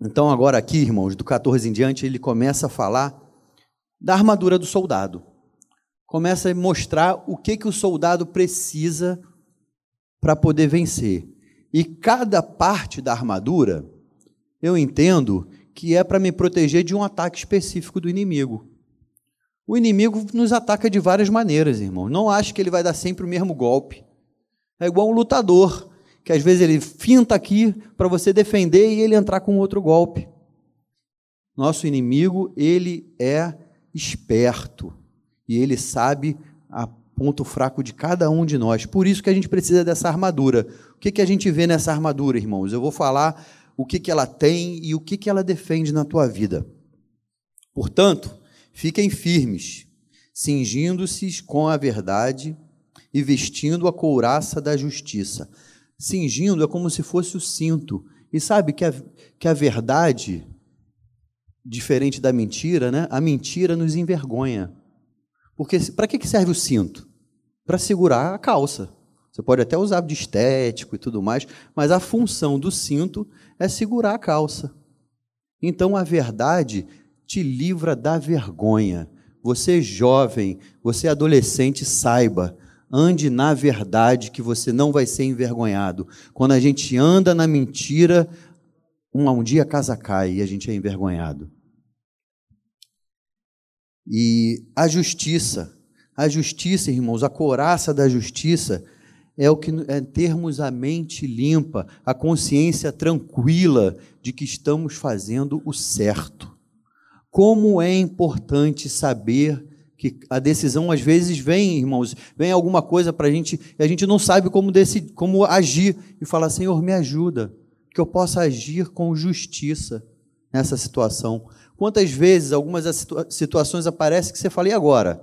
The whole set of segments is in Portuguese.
Então, agora aqui, irmãos, do 14 em diante, ele começa a falar da armadura do soldado. Começa a mostrar o que, que o soldado precisa para poder vencer. E cada parte da armadura, eu entendo que é para me proteger de um ataque específico do inimigo. O inimigo nos ataca de várias maneiras, irmão. Não acho que ele vai dar sempre o mesmo golpe. É igual um lutador, que às vezes ele finta aqui para você defender e ele entrar com outro golpe. Nosso inimigo, ele é esperto e ele sabe a ponto fraco de cada um de nós. Por isso que a gente precisa dessa armadura. O que, que a gente vê nessa armadura, irmãos? Eu vou falar o que, que ela tem e o que, que ela defende na tua vida. Portanto, fiquem firmes, cingindo-se com a verdade e vestindo a couraça da justiça. Cingindo é como se fosse o cinto. E sabe que a, que a verdade, diferente da mentira, né? a mentira nos envergonha. Porque para que serve o cinto? para segurar a calça. Você pode até usar de estético e tudo mais, mas a função do cinto é segurar a calça. Então a verdade te livra da vergonha. Você jovem, você adolescente, saiba, ande na verdade que você não vai ser envergonhado. Quando a gente anda na mentira, um, um dia a casa cai e a gente é envergonhado. E a justiça, a justiça, irmãos, a coraça da justiça é o que é termos a mente limpa, a consciência tranquila de que estamos fazendo o certo. Como é importante saber que a decisão às vezes vem, irmãos, vem alguma coisa para a gente e a gente não sabe como, decidir, como agir e falar, Senhor, me ajuda, que eu possa agir com justiça nessa situação. Quantas vezes algumas situações aparecem que você fala, e agora?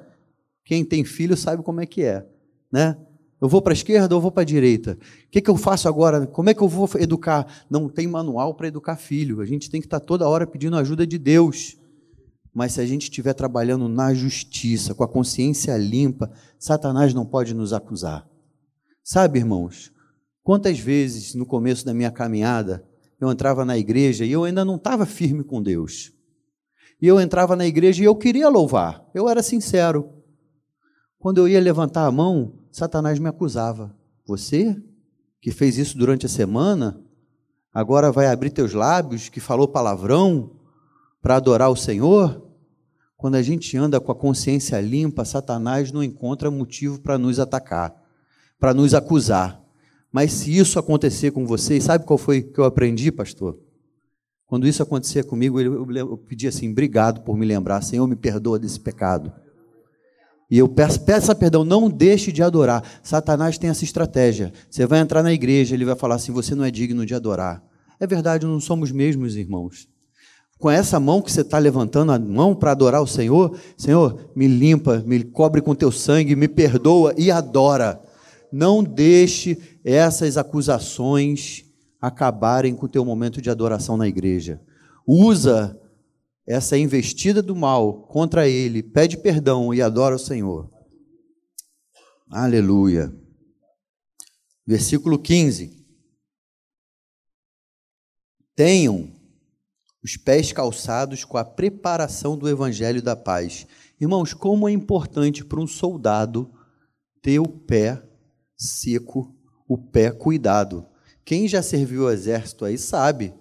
Quem tem filho sabe como é que é, né? Eu vou para a esquerda ou vou para a direita? O que, que eu faço agora? Como é que eu vou educar? Não tem manual para educar filho. A gente tem que estar tá toda hora pedindo ajuda de Deus. Mas se a gente estiver trabalhando na justiça, com a consciência limpa, Satanás não pode nos acusar. Sabe, irmãos, quantas vezes no começo da minha caminhada eu entrava na igreja e eu ainda não estava firme com Deus. E eu entrava na igreja e eu queria louvar, eu era sincero. Quando eu ia levantar a mão, Satanás me acusava. Você, que fez isso durante a semana, agora vai abrir teus lábios, que falou palavrão, para adorar o Senhor? Quando a gente anda com a consciência limpa, Satanás não encontra motivo para nos atacar, para nos acusar. Mas se isso acontecer com vocês, sabe qual foi que eu aprendi, pastor? Quando isso acontecer comigo, eu, pedi assim: obrigado por me lembrar, Senhor, me perdoa desse pecado. E eu peço, peça perdão, não deixe de adorar. Satanás tem essa estratégia. Você vai entrar na igreja, ele vai falar assim: você não é digno de adorar. É verdade, não somos mesmos irmãos. Com essa mão que você está levantando a mão para adorar o Senhor, Senhor, me limpa, me cobre com teu sangue, me perdoa e adora. Não deixe essas acusações acabarem com o teu momento de adoração na igreja. Usa essa investida do mal contra ele, pede perdão e adora o Senhor. Aleluia. Versículo 15. Tenham os pés calçados com a preparação do evangelho da paz. Irmãos, como é importante para um soldado ter o pé seco, o pé cuidado. Quem já serviu o exército aí sabe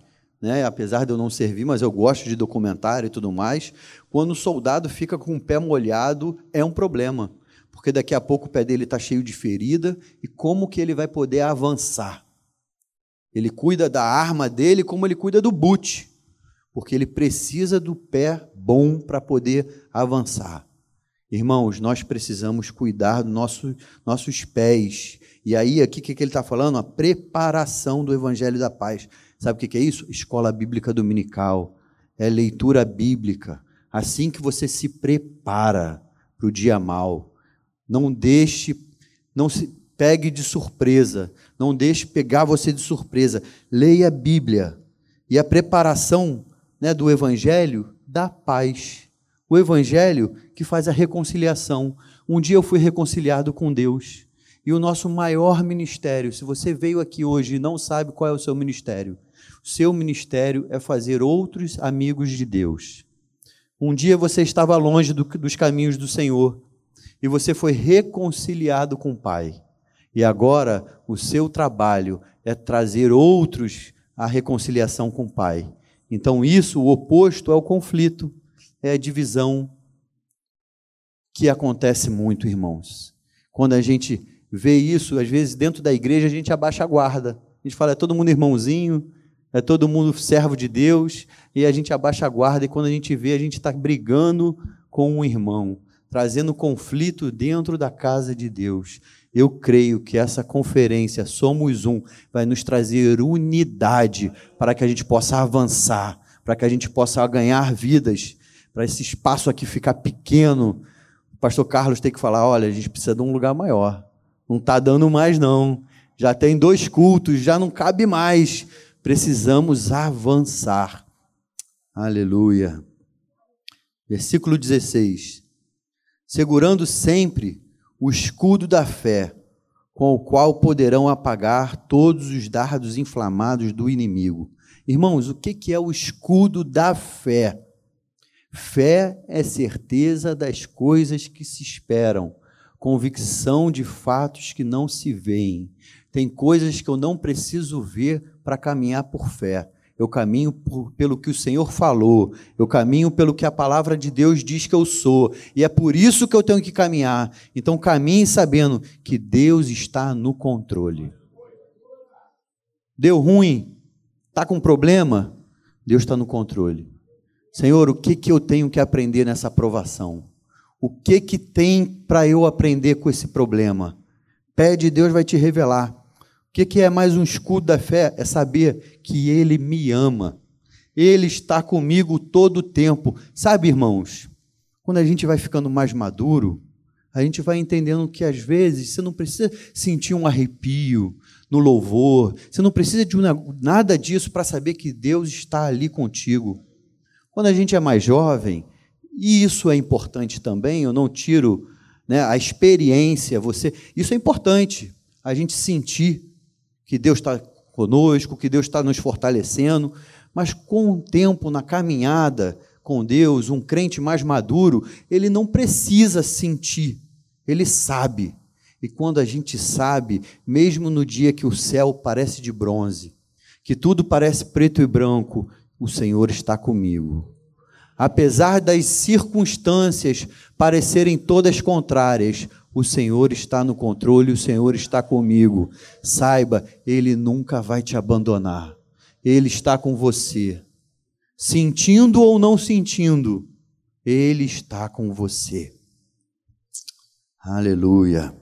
né? apesar de eu não servir, mas eu gosto de documentário e tudo mais. Quando o soldado fica com o pé molhado, é um problema, porque daqui a pouco o pé dele está cheio de ferida e como que ele vai poder avançar? Ele cuida da arma dele como ele cuida do boot, porque ele precisa do pé bom para poder avançar. Irmãos, nós precisamos cuidar dos nosso, nossos pés. E aí, aqui, o que, que ele está falando? A preparação do Evangelho da Paz. Sabe o que é isso? Escola bíblica dominical. É leitura bíblica. Assim que você se prepara para o dia mal. Não deixe, não se pegue de surpresa. Não deixe pegar você de surpresa. Leia a Bíblia. E a preparação né, do Evangelho dá paz. O Evangelho que faz a reconciliação. Um dia eu fui reconciliado com Deus. E o nosso maior ministério, se você veio aqui hoje e não sabe qual é o seu ministério, seu ministério é fazer outros amigos de Deus. Um dia você estava longe do, dos caminhos do Senhor e você foi reconciliado com o Pai. E agora o seu trabalho é trazer outros à reconciliação com o Pai. Então, isso, o oposto, é o conflito, é a divisão que acontece muito, irmãos. Quando a gente vê isso, às vezes dentro da igreja a gente abaixa a guarda. A gente fala, é todo mundo irmãozinho, é todo mundo servo de Deus, e a gente abaixa a guarda, e quando a gente vê, a gente está brigando com um irmão, trazendo conflito dentro da casa de Deus. Eu creio que essa conferência Somos Um vai nos trazer unidade para que a gente possa avançar, para que a gente possa ganhar vidas, para esse espaço aqui ficar pequeno, o pastor Carlos tem que falar: olha, a gente precisa de um lugar maior. Não está dando mais, não. Já tem dois cultos, já não cabe mais. Precisamos avançar. Aleluia. Versículo 16. Segurando sempre o escudo da fé, com o qual poderão apagar todos os dardos inflamados do inimigo. Irmãos, o que é o escudo da fé? Fé é certeza das coisas que se esperam, convicção de fatos que não se veem. Tem coisas que eu não preciso ver para caminhar por fé. Eu caminho por, pelo que o Senhor falou, eu caminho pelo que a palavra de Deus diz que eu sou, e é por isso que eu tenho que caminhar. Então, caminhe sabendo que Deus está no controle. Deu ruim? Está com problema? Deus está no controle. Senhor, o que, que eu tenho que aprender nessa aprovação? O que, que tem para eu aprender com esse problema? Pede, Deus vai te revelar. Que, que é mais um escudo da fé? É saber que Ele me ama. Ele está comigo todo o tempo. Sabe, irmãos, quando a gente vai ficando mais maduro, a gente vai entendendo que às vezes você não precisa sentir um arrepio no louvor, você não precisa de nada disso para saber que Deus está ali contigo. Quando a gente é mais jovem, e isso é importante também, eu não tiro né, a experiência, você, isso é importante, a gente sentir que Deus está conosco, que Deus está nos fortalecendo, mas com o tempo, na caminhada com Deus, um crente mais maduro, ele não precisa sentir, ele sabe. E quando a gente sabe, mesmo no dia que o céu parece de bronze, que tudo parece preto e branco, o Senhor está comigo. Apesar das circunstâncias parecerem todas contrárias, o Senhor está no controle, o Senhor está comigo. Saiba, Ele nunca vai te abandonar. Ele está com você. Sentindo ou não sentindo, Ele está com você. Aleluia.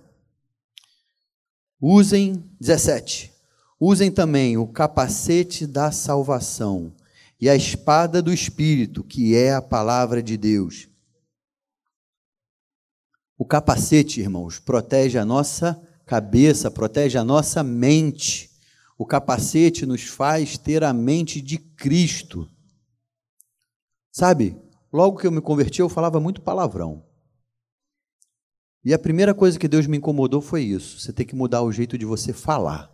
Usem, 17. Usem também o capacete da salvação e a espada do Espírito, que é a palavra de Deus. O capacete, irmãos, protege a nossa cabeça, protege a nossa mente. O capacete nos faz ter a mente de Cristo. Sabe, logo que eu me converti, eu falava muito palavrão. E a primeira coisa que Deus me incomodou foi isso: você tem que mudar o jeito de você falar.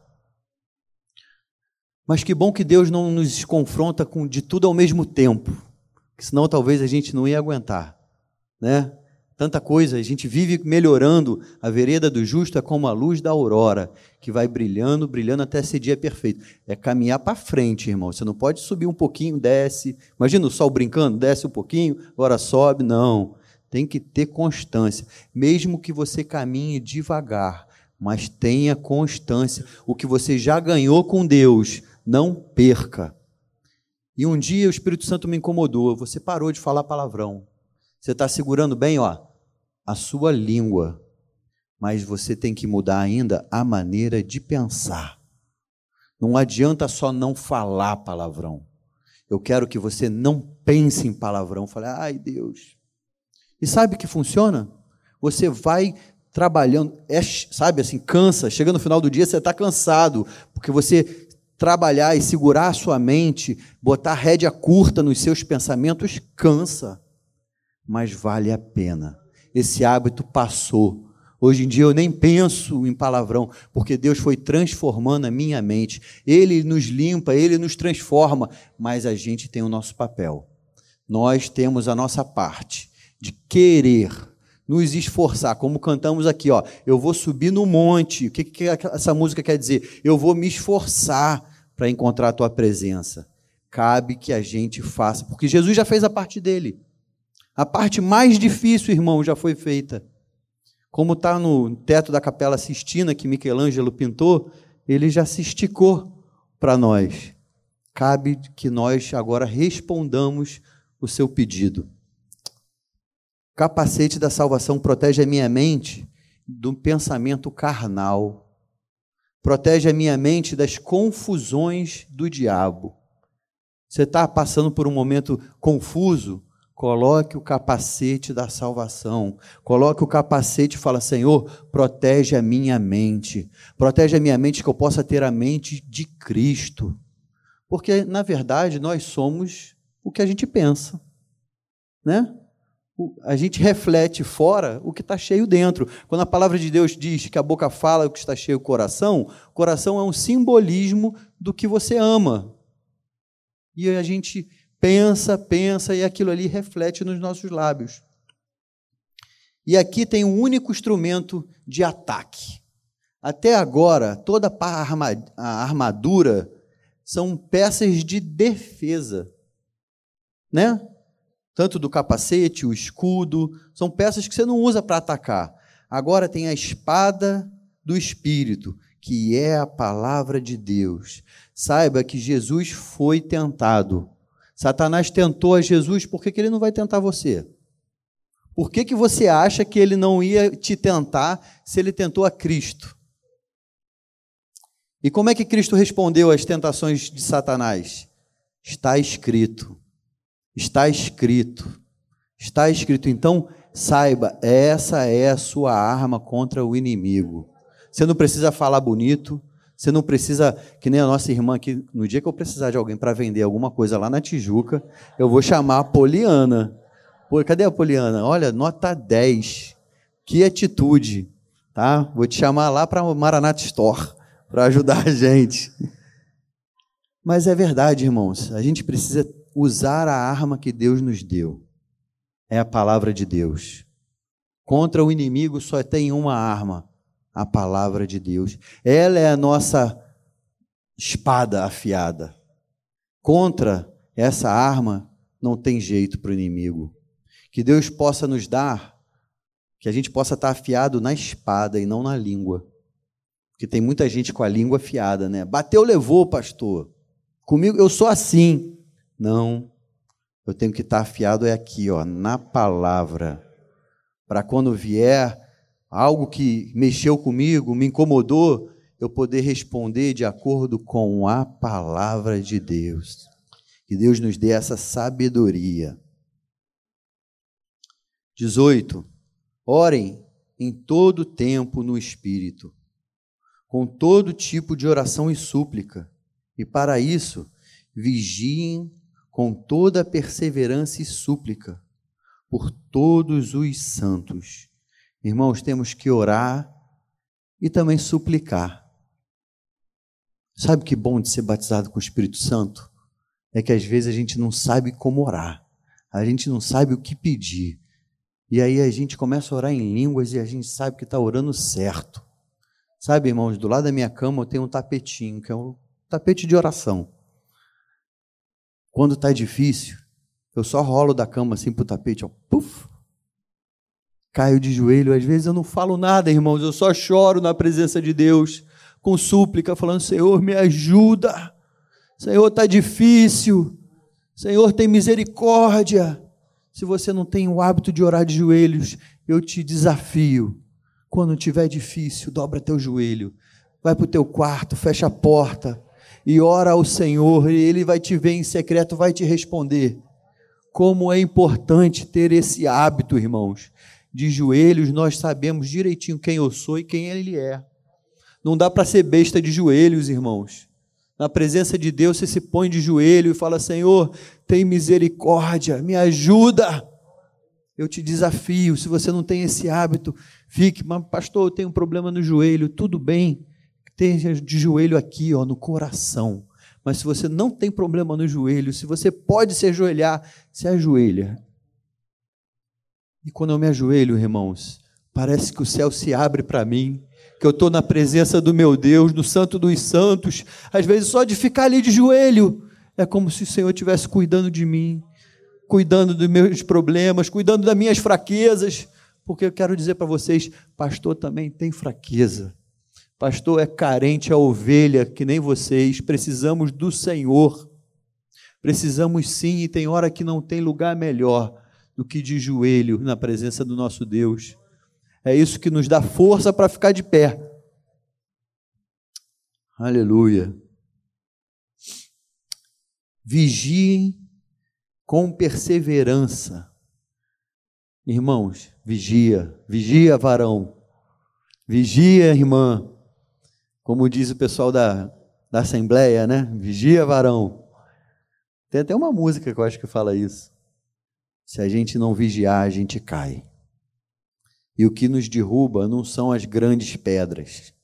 Mas que bom que Deus não nos confronta com de tudo ao mesmo tempo, senão talvez a gente não ia aguentar, né? Tanta coisa, a gente vive melhorando. A vereda do justo é como a luz da aurora, que vai brilhando, brilhando até ser dia perfeito. É caminhar para frente, irmão. Você não pode subir um pouquinho, desce. Imagina o sol brincando, desce um pouquinho, agora sobe. Não. Tem que ter constância. Mesmo que você caminhe devagar, mas tenha constância. O que você já ganhou com Deus, não perca. E um dia o Espírito Santo me incomodou, você parou de falar palavrão. Você está segurando bem, ó, a sua língua, mas você tem que mudar ainda a maneira de pensar. Não adianta só não falar palavrão. Eu quero que você não pense em palavrão. Fale, ai Deus. E sabe que funciona? Você vai trabalhando, é, sabe assim, cansa. Chega no final do dia, você está cansado, porque você trabalhar e segurar a sua mente, botar rédea curta nos seus pensamentos, cansa, mas vale a pena. Esse hábito passou. Hoje em dia eu nem penso em palavrão, porque Deus foi transformando a minha mente. Ele nos limpa, ele nos transforma, mas a gente tem o nosso papel. Nós temos a nossa parte de querer nos esforçar, como cantamos aqui, ó. Eu vou subir no monte. O que, que essa música quer dizer? Eu vou me esforçar para encontrar a tua presença. Cabe que a gente faça, porque Jesus já fez a parte dele. A parte mais difícil, irmão, já foi feita. Como está no teto da Capela Sistina que Michelangelo pintou, ele já se esticou para nós. Cabe que nós agora respondamos o seu pedido. Capacete da salvação protege a minha mente do pensamento carnal. Protege a minha mente das confusões do diabo. Você está passando por um momento confuso? Coloque o capacete da salvação. Coloque o capacete e fala: Senhor, protege a minha mente. Protege a minha mente que eu possa ter a mente de Cristo. Porque, na verdade, nós somos o que a gente pensa. Né? A gente reflete fora o que está cheio dentro. Quando a palavra de Deus diz que a boca fala o que está cheio o coração, o coração é um simbolismo do que você ama. E a gente pensa, pensa, e aquilo ali reflete nos nossos lábios. E aqui tem um único instrumento de ataque. Até agora, toda a armadura são peças de defesa, né? Tanto do capacete, o escudo, são peças que você não usa para atacar. Agora tem a espada do Espírito, que é a palavra de Deus. Saiba que Jesus foi tentado Satanás tentou a Jesus, por que, que ele não vai tentar você? Por que, que você acha que ele não ia te tentar se ele tentou a Cristo? E como é que Cristo respondeu às tentações de Satanás? Está escrito. Está escrito. Está escrito. Então, saiba, essa é a sua arma contra o inimigo. Você não precisa falar bonito, você não precisa, que nem a nossa irmã aqui, no dia que eu precisar de alguém para vender alguma coisa lá na Tijuca, eu vou chamar a Poliana. Pô, cadê a Poliana? Olha, nota 10. Que atitude, tá? Vou te chamar lá para o Maranata Store para ajudar a gente. Mas é verdade, irmãos, a gente precisa usar a arma que Deus nos deu. É a palavra de Deus. Contra o inimigo só tem uma arma, a palavra de Deus. Ela é a nossa espada afiada. Contra essa arma não tem jeito para o inimigo. Que Deus possa nos dar, que a gente possa estar afiado na espada e não na língua. Porque tem muita gente com a língua afiada, né? Bateu, levou, pastor. Comigo eu sou assim. Não. Eu tenho que estar afiado é aqui, ó, na palavra. Para quando vier algo que mexeu comigo, me incomodou, eu poder responder de acordo com a palavra de Deus. Que Deus nos dê essa sabedoria. 18. Orem em todo tempo no Espírito, com todo tipo de oração e súplica, e para isso vigiem com toda perseverança e súplica por todos os santos Irmãos, temos que orar e também suplicar. Sabe que bom de ser batizado com o Espírito Santo? É que às vezes a gente não sabe como orar, a gente não sabe o que pedir. E aí a gente começa a orar em línguas e a gente sabe que está orando certo. Sabe, irmãos, do lado da minha cama eu tenho um tapetinho, que é um tapete de oração. Quando está difícil, eu só rolo da cama assim para o tapete, ó, puf, caio de joelho. Às vezes eu não falo nada, irmãos, eu só choro na presença de Deus, com súplica, falando: Senhor, me ajuda. Senhor, está difícil. Senhor, tem misericórdia. Se você não tem o hábito de orar de joelhos, eu te desafio. Quando tiver difícil, dobra teu joelho. Vai para o teu quarto, fecha a porta e ora ao Senhor, e Ele vai te ver em secreto, vai te responder. Como é importante ter esse hábito, irmãos, de joelhos, nós sabemos direitinho quem eu sou e quem Ele é. Não dá para ser besta de joelhos, irmãos. Na presença de Deus, você se põe de joelho e fala: Senhor, tem misericórdia, me ajuda. eu te desafio, se você não tem esse hábito, fique, mas pastor, eu tenho um problema no joelho, tudo bem, esteja de joelho aqui, ó, no coração. Mas se você não tem problema no joelho, se você pode se ajoelhar, se ajoelha. E quando eu me ajoelho, irmãos, parece que o céu se abre para mim, que eu estou na presença do meu Deus, do Santo dos Santos. Às vezes, só de ficar ali de joelho, é como se o Senhor estivesse cuidando de mim, cuidando dos meus problemas, cuidando das minhas fraquezas. Porque eu quero dizer para vocês, pastor também tem fraqueza. Pastor é carente a ovelha, que nem vocês. Precisamos do Senhor. Precisamos sim, e tem hora que não tem lugar melhor do que de joelho na presença do nosso Deus. É isso que nos dá força para ficar de pé. Aleluia. Vigiem com perseverança. Irmãos, vigia, vigia, varão. Vigia, irmã. Como diz o pessoal da, da Assembleia, né? Vigia, varão. Tem até uma música que eu acho que fala isso. Se a gente não vigiar, a gente cai. E o que nos derruba não são as grandes pedras,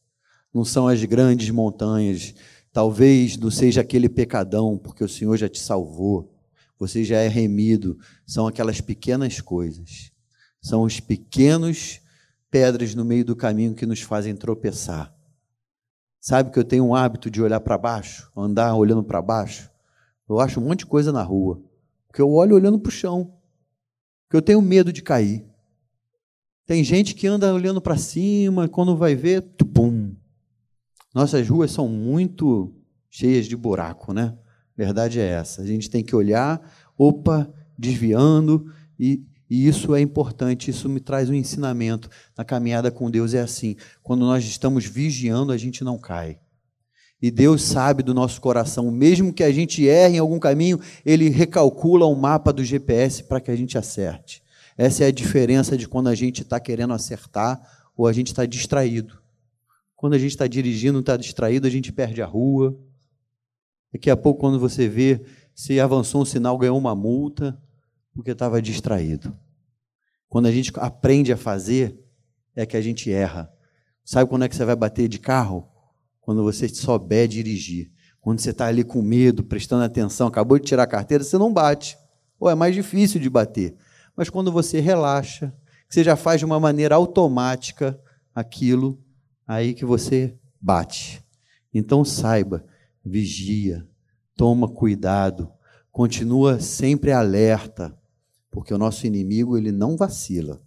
não são as grandes montanhas. Talvez não seja aquele pecadão, porque o Senhor já te salvou, você já é remido. São aquelas pequenas coisas, são os pequenos pedras no meio do caminho que nos fazem tropeçar. Sabe que eu tenho um hábito de olhar para baixo, andar olhando para baixo? Eu acho um monte de coisa na rua, porque eu olho olhando para o chão, porque eu tenho medo de cair. Tem gente que anda olhando para cima, quando vai ver, tupum. Nossas ruas são muito cheias de buraco, né? Verdade é essa. A gente tem que olhar, opa, desviando, e, e isso é importante, isso me traz um ensinamento. Na caminhada com Deus é assim: quando nós estamos vigiando, a gente não cai. E Deus sabe do nosso coração, mesmo que a gente erre em algum caminho, Ele recalcula o mapa do GPS para que a gente acerte. Essa é a diferença de quando a gente está querendo acertar ou a gente está distraído. Quando a gente está dirigindo, está distraído, a gente perde a rua. Daqui a pouco, quando você vê, se avançou um sinal, ganhou uma multa, porque estava distraído. Quando a gente aprende a fazer, é que a gente erra. Sabe quando é que você vai bater de carro? Quando você souber dirigir. Quando você está ali com medo, prestando atenção, acabou de tirar a carteira, você não bate. Ou é mais difícil de bater. Mas quando você relaxa, você já faz de uma maneira automática aquilo, aí que você bate. Então saiba, vigia, toma cuidado, continua sempre alerta, porque o nosso inimigo ele não vacila.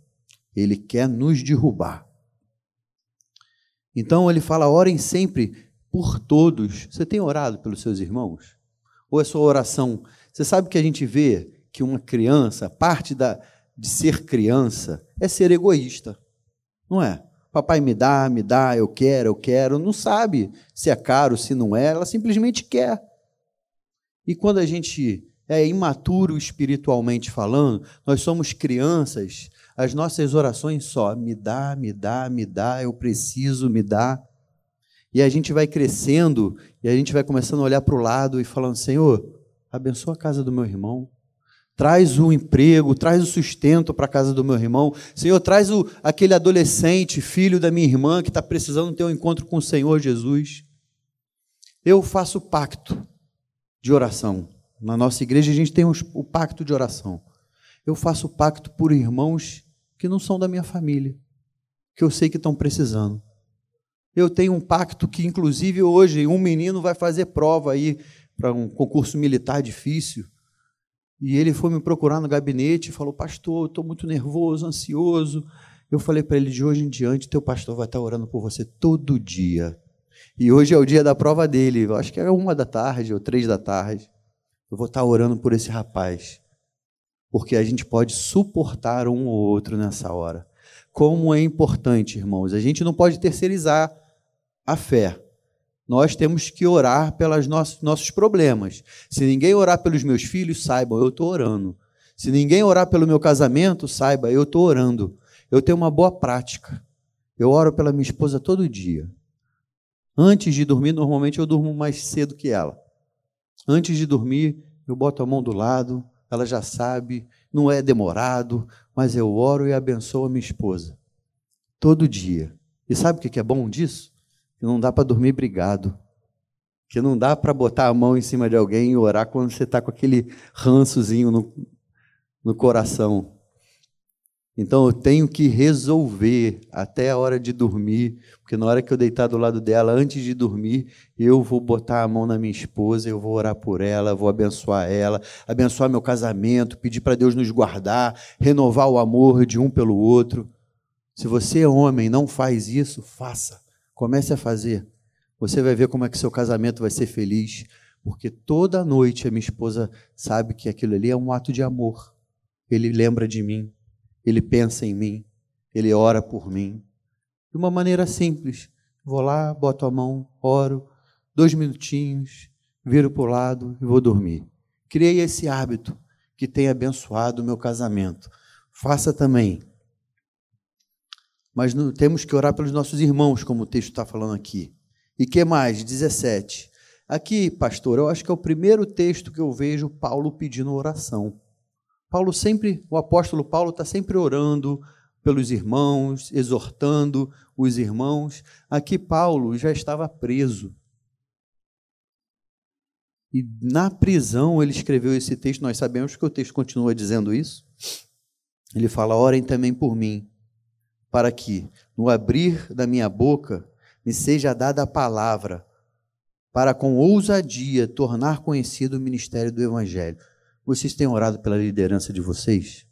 Ele quer nos derrubar. Então ele fala: orem sempre por todos. Você tem orado pelos seus irmãos? Ou é sua oração? Você sabe que a gente vê que uma criança, parte da, de ser criança, é ser egoísta. Não é? Papai me dá, me dá, eu quero, eu quero. Não sabe se é caro, se não é, ela simplesmente quer. E quando a gente é imaturo espiritualmente falando, nós somos crianças, as nossas orações só me dá, me dá, me dá, eu preciso, me dá. E a gente vai crescendo e a gente vai começando a olhar para o lado e falando: Senhor, abençoa a casa do meu irmão, traz o emprego, traz o sustento para a casa do meu irmão. Senhor, traz o, aquele adolescente, filho da minha irmã, que está precisando ter um encontro com o Senhor Jesus. Eu faço pacto de oração. Na nossa igreja a gente tem o pacto de oração. Eu faço pacto por irmãos que não são da minha família, que eu sei que estão precisando. Eu tenho um pacto que, inclusive, hoje um menino vai fazer prova aí para um concurso militar difícil. E ele foi me procurar no gabinete e falou: Pastor, estou muito nervoso, ansioso. Eu falei para ele: De hoje em diante, teu pastor vai estar orando por você todo dia. E hoje é o dia da prova dele. Eu acho que é uma da tarde ou três da tarde. Eu vou estar orando por esse rapaz. Porque a gente pode suportar um ou outro nessa hora. Como é importante, irmãos. A gente não pode terceirizar a fé nós temos que orar pelos nossos, nossos problemas. Se ninguém orar pelos meus filhos, saibam, eu estou orando. Se ninguém orar pelo meu casamento, saiba, eu estou orando. Eu tenho uma boa prática. Eu oro pela minha esposa todo dia. Antes de dormir, normalmente eu durmo mais cedo que ela. Antes de dormir, eu boto a mão do lado, ela já sabe, não é demorado, mas eu oro e abençoo a minha esposa. Todo dia. E sabe o que é bom disso? Que não dá para dormir brigado. Que não dá para botar a mão em cima de alguém e orar quando você está com aquele rançozinho no, no coração. Então eu tenho que resolver até a hora de dormir, porque na hora que eu deitar do lado dela, antes de dormir, eu vou botar a mão na minha esposa, eu vou orar por ela, vou abençoar ela, abençoar meu casamento, pedir para Deus nos guardar, renovar o amor de um pelo outro. Se você é homem não faz isso, faça. Comece a fazer. Você vai ver como é que seu casamento vai ser feliz, porque toda noite a minha esposa sabe que aquilo ali é um ato de amor. Ele lembra de mim ele pensa em mim, ele ora por mim. De uma maneira simples. Vou lá, boto a mão, oro, dois minutinhos, viro para o lado e vou dormir. Criei esse hábito que tem abençoado o meu casamento. Faça também. Mas não, temos que orar pelos nossos irmãos, como o texto está falando aqui. E que mais? 17. Aqui, pastor, eu acho que é o primeiro texto que eu vejo Paulo pedindo oração. Paulo sempre, o apóstolo Paulo está sempre orando pelos irmãos, exortando os irmãos. Aqui Paulo já estava preso. E na prisão ele escreveu esse texto, nós sabemos que o texto continua dizendo isso. Ele fala: Orem também por mim, para que, no abrir da minha boca, me seja dada a palavra, para com ousadia tornar conhecido o ministério do Evangelho. Vocês têm orado pela liderança de vocês?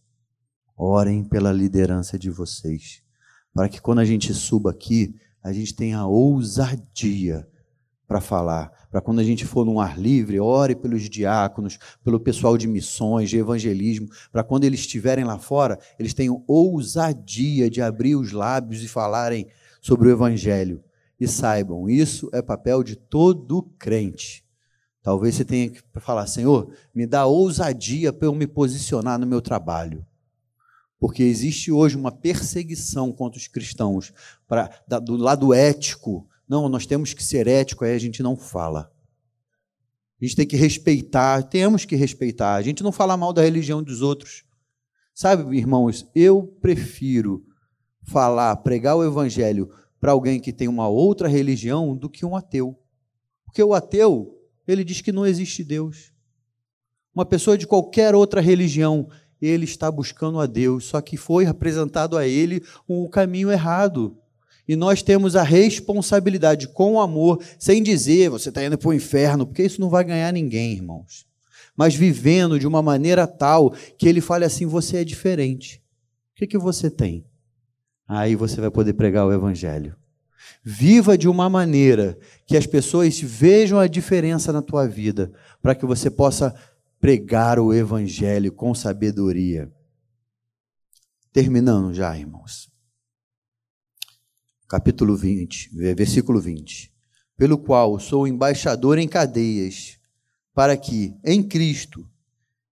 Orem pela liderança de vocês, para que quando a gente suba aqui, a gente tenha ousadia para falar. Para quando a gente for num ar livre, ore pelos diáconos, pelo pessoal de missões, de evangelismo, para quando eles estiverem lá fora, eles tenham ousadia de abrir os lábios e falarem sobre o evangelho. E saibam, isso é papel de todo crente. Talvez você tenha que falar, Senhor, me dá ousadia para eu me posicionar no meu trabalho. Porque existe hoje uma perseguição contra os cristãos para, do lado ético. Não, nós temos que ser ético, aí a gente não fala. A gente tem que respeitar, temos que respeitar. A gente não fala mal da religião dos outros. Sabe, irmãos, eu prefiro falar, pregar o evangelho para alguém que tem uma outra religião do que um ateu. Porque o ateu, ele diz que não existe Deus. Uma pessoa de qualquer outra religião, ele está buscando a Deus, só que foi apresentado a ele um caminho errado. E nós temos a responsabilidade com o amor, sem dizer você está indo para o inferno, porque isso não vai ganhar ninguém, irmãos. Mas vivendo de uma maneira tal que ele fale assim: você é diferente. O que, que você tem? Aí você vai poder pregar o Evangelho. Viva de uma maneira que as pessoas vejam a diferença na tua vida, para que você possa pregar o evangelho com sabedoria. Terminando já, irmãos. Capítulo 20, versículo 20. Pelo qual sou embaixador em cadeias, para que em Cristo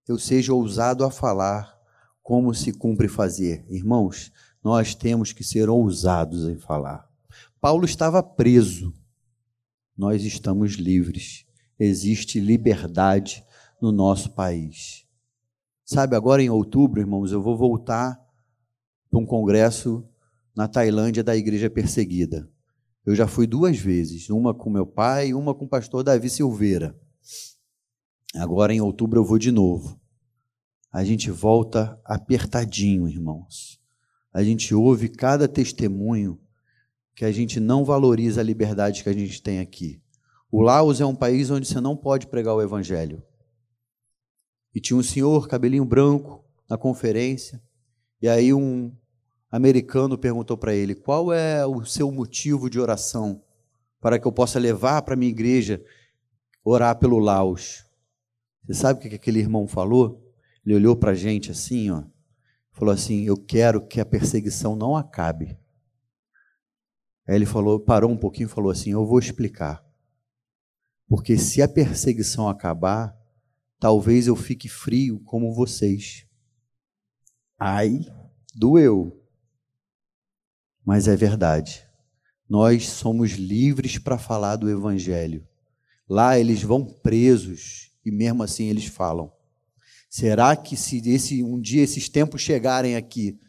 eu seja ousado a falar como se cumpre fazer. Irmãos, nós temos que ser ousados em falar. Paulo estava preso. Nós estamos livres. Existe liberdade no nosso país. Sabe, agora em outubro, irmãos, eu vou voltar para um congresso na Tailândia da Igreja Perseguida. Eu já fui duas vezes, uma com meu pai e uma com o pastor Davi Silveira. Agora em outubro eu vou de novo. A gente volta apertadinho, irmãos. A gente ouve cada testemunho que a gente não valoriza a liberdade que a gente tem aqui. O Laos é um país onde você não pode pregar o evangelho. E tinha um senhor, cabelinho branco, na conferência, e aí um americano perguntou para ele: qual é o seu motivo de oração para que eu possa levar para minha igreja orar pelo Laos? Você sabe o que aquele irmão falou? Ele olhou para a gente assim, ó, falou assim: Eu quero que a perseguição não acabe. Aí ele falou, parou um pouquinho e falou assim: Eu vou explicar. Porque se a perseguição acabar, talvez eu fique frio como vocês. Ai, doeu. Mas é verdade. Nós somos livres para falar do Evangelho. Lá eles vão presos e mesmo assim eles falam. Será que se esse, um dia esses tempos chegarem aqui,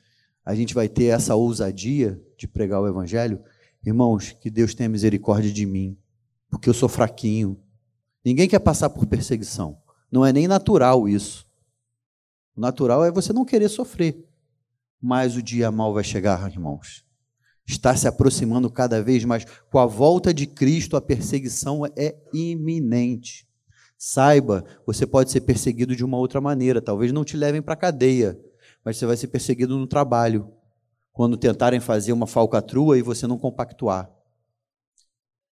a gente vai ter essa ousadia de pregar o Evangelho? Irmãos, que Deus tenha misericórdia de mim, porque eu sou fraquinho. Ninguém quer passar por perseguição. Não é nem natural isso. O natural é você não querer sofrer. Mas o dia mal vai chegar, irmãos. Está se aproximando cada vez mais. Com a volta de Cristo, a perseguição é iminente. Saiba, você pode ser perseguido de uma outra maneira. Talvez não te levem para a cadeia, mas você vai ser perseguido no trabalho. Quando tentarem fazer uma falcatrua e você não compactuar.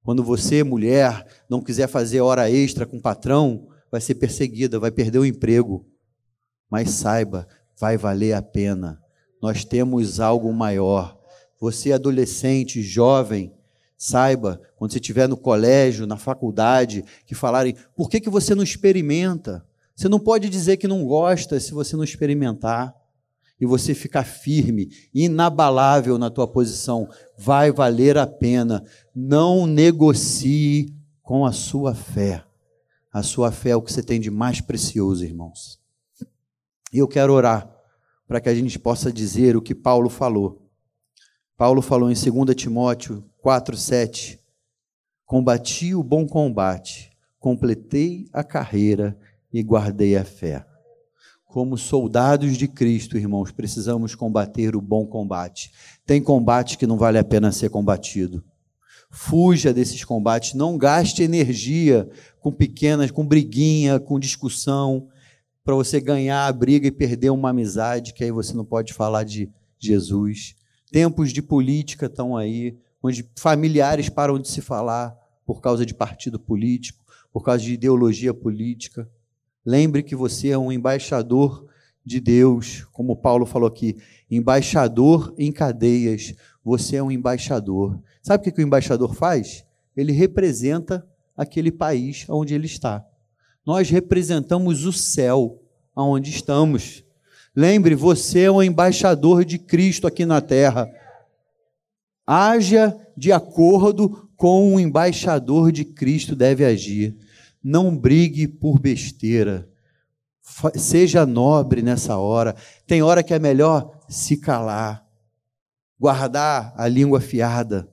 Quando você, mulher, não quiser fazer hora extra com o patrão, vai ser perseguida, vai perder o emprego. Mas saiba, vai valer a pena. Nós temos algo maior. Você, adolescente, jovem, Saiba, quando você estiver no colégio, na faculdade, que falarem, por que, que você não experimenta? Você não pode dizer que não gosta se você não experimentar. E você ficar firme, inabalável na tua posição, vai valer a pena. Não negocie com a sua fé. A sua fé é o que você tem de mais precioso, irmãos. E eu quero orar para que a gente possa dizer o que Paulo falou. Paulo falou em 2 Timóteo 4:7 Combati o bom combate, completei a carreira e guardei a fé. Como soldados de Cristo, irmãos, precisamos combater o bom combate. Tem combate que não vale a pena ser combatido. Fuja desses combates, não gaste energia com pequenas, com briguinha, com discussão, para você ganhar a briga e perder uma amizade, que aí você não pode falar de Jesus. Tempos de política estão aí onde familiares param de se falar por causa de partido político, por causa de ideologia política. Lembre que você é um embaixador de Deus, como Paulo falou aqui, embaixador em cadeias. Você é um embaixador. Sabe o que o embaixador faz? Ele representa aquele país onde ele está. Nós representamos o céu aonde estamos. Lembre, você é um embaixador de Cristo aqui na terra. Haja de acordo com o embaixador de Cristo deve agir. Não brigue por besteira. Seja nobre nessa hora. Tem hora que é melhor se calar, guardar a língua afiada.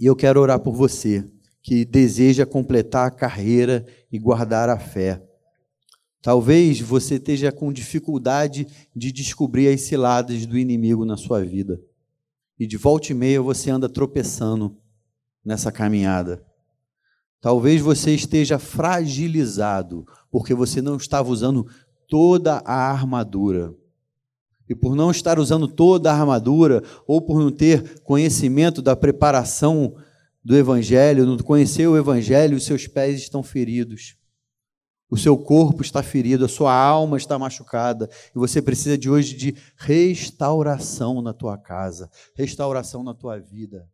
E eu quero orar por você que deseja completar a carreira e guardar a fé. Talvez você esteja com dificuldade de descobrir as ciladas do inimigo na sua vida e de volta e meia você anda tropeçando nessa caminhada. Talvez você esteja fragilizado, porque você não estava usando toda a armadura. E por não estar usando toda a armadura, ou por não ter conhecimento da preparação do Evangelho, não conhecer o Evangelho, os seus pés estão feridos. O seu corpo está ferido, a sua alma está machucada, e você precisa de hoje de restauração na tua casa, restauração na tua vida.